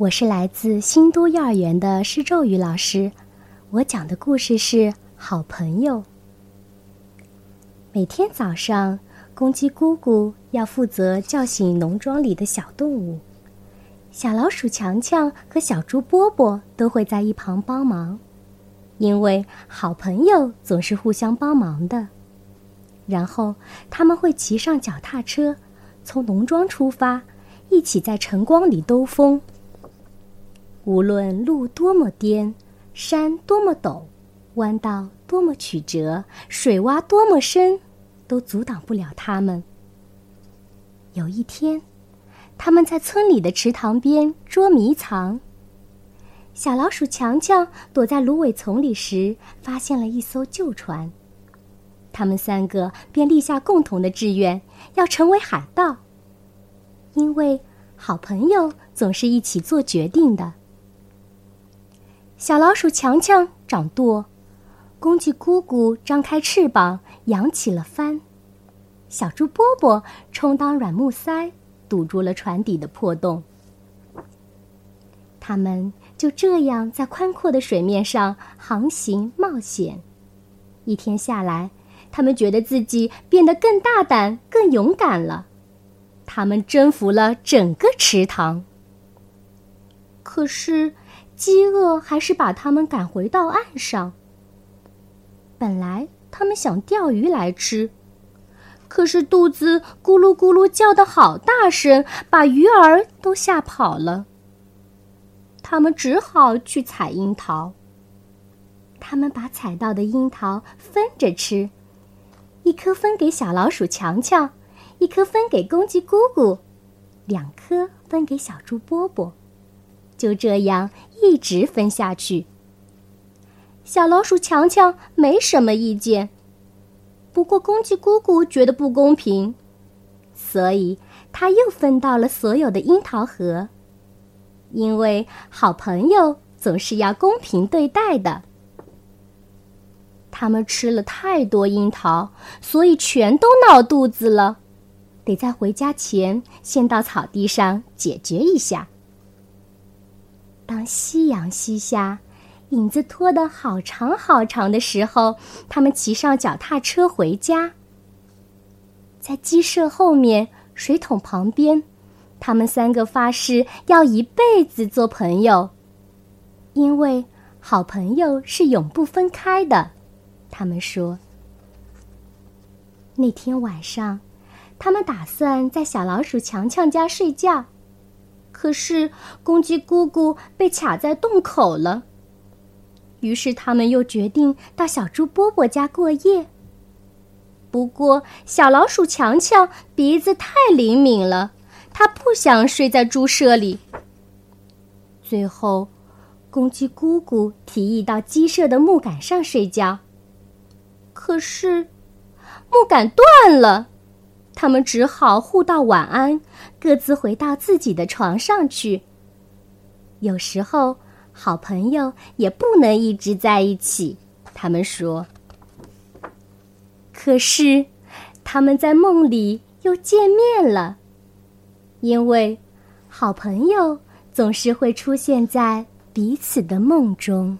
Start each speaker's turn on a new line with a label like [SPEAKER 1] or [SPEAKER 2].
[SPEAKER 1] 我是来自新都幼儿园的施咒语老师，我讲的故事是《好朋友》。每天早上，公鸡姑姑要负责叫醒农庄里的小动物，小老鼠强强和小猪波波都会在一旁帮忙，因为好朋友总是互相帮忙的。然后他们会骑上脚踏车，从农庄出发，一起在晨光里兜风。无论路多么颠，山多么陡，弯道多么曲折，水洼多么深，都阻挡不了他们。有一天，他们在村里的池塘边捉迷藏。小老鼠强强躲在芦苇丛里时，发现了一艘旧船。他们三个便立下共同的志愿，要成为海盗。因为好朋友总是一起做决定的。小老鼠强强掌舵，公鸡姑姑张开翅膀扬起了帆，小猪波波充当软木塞，堵住了船底的破洞。他们就这样在宽阔的水面上航行冒险。一天下来，他们觉得自己变得更大胆、更勇敢了。他们征服了整个池塘。可是。饥饿还是把他们赶回到岸上。本来他们想钓鱼来吃，可是肚子咕噜咕噜叫的好大声，把鱼儿都吓跑了。他们只好去采樱桃。他们把采到的樱桃分着吃，一颗分给小老鼠强强，一颗分给公鸡姑姑，两颗分给小猪波波。就这样一直分下去。小老鼠强强没什么意见，不过公鸡姑姑觉得不公平，所以他又分到了所有的樱桃核。因为好朋友总是要公平对待的。他们吃了太多樱桃，所以全都闹肚子了，得在回家前先到草地上解决一下。当夕阳西下，影子拖得好长好长的时候，他们骑上脚踏车回家。在鸡舍后面水桶旁边，他们三个发誓要一辈子做朋友，因为好朋友是永不分开的。他们说，那天晚上，他们打算在小老鼠强强家睡觉。可是公鸡姑姑被卡在洞口了。于是他们又决定到小猪波波家过夜。不过小老鼠强强鼻子太灵敏了，他不想睡在猪舍里。最后，公鸡姑姑提议到鸡舍的木杆上睡觉。可是，木杆断了。他们只好互道晚安，各自回到自己的床上去。有时候，好朋友也不能一直在一起。他们说：“可是，他们在梦里又见面了，因为好朋友总是会出现在彼此的梦中。”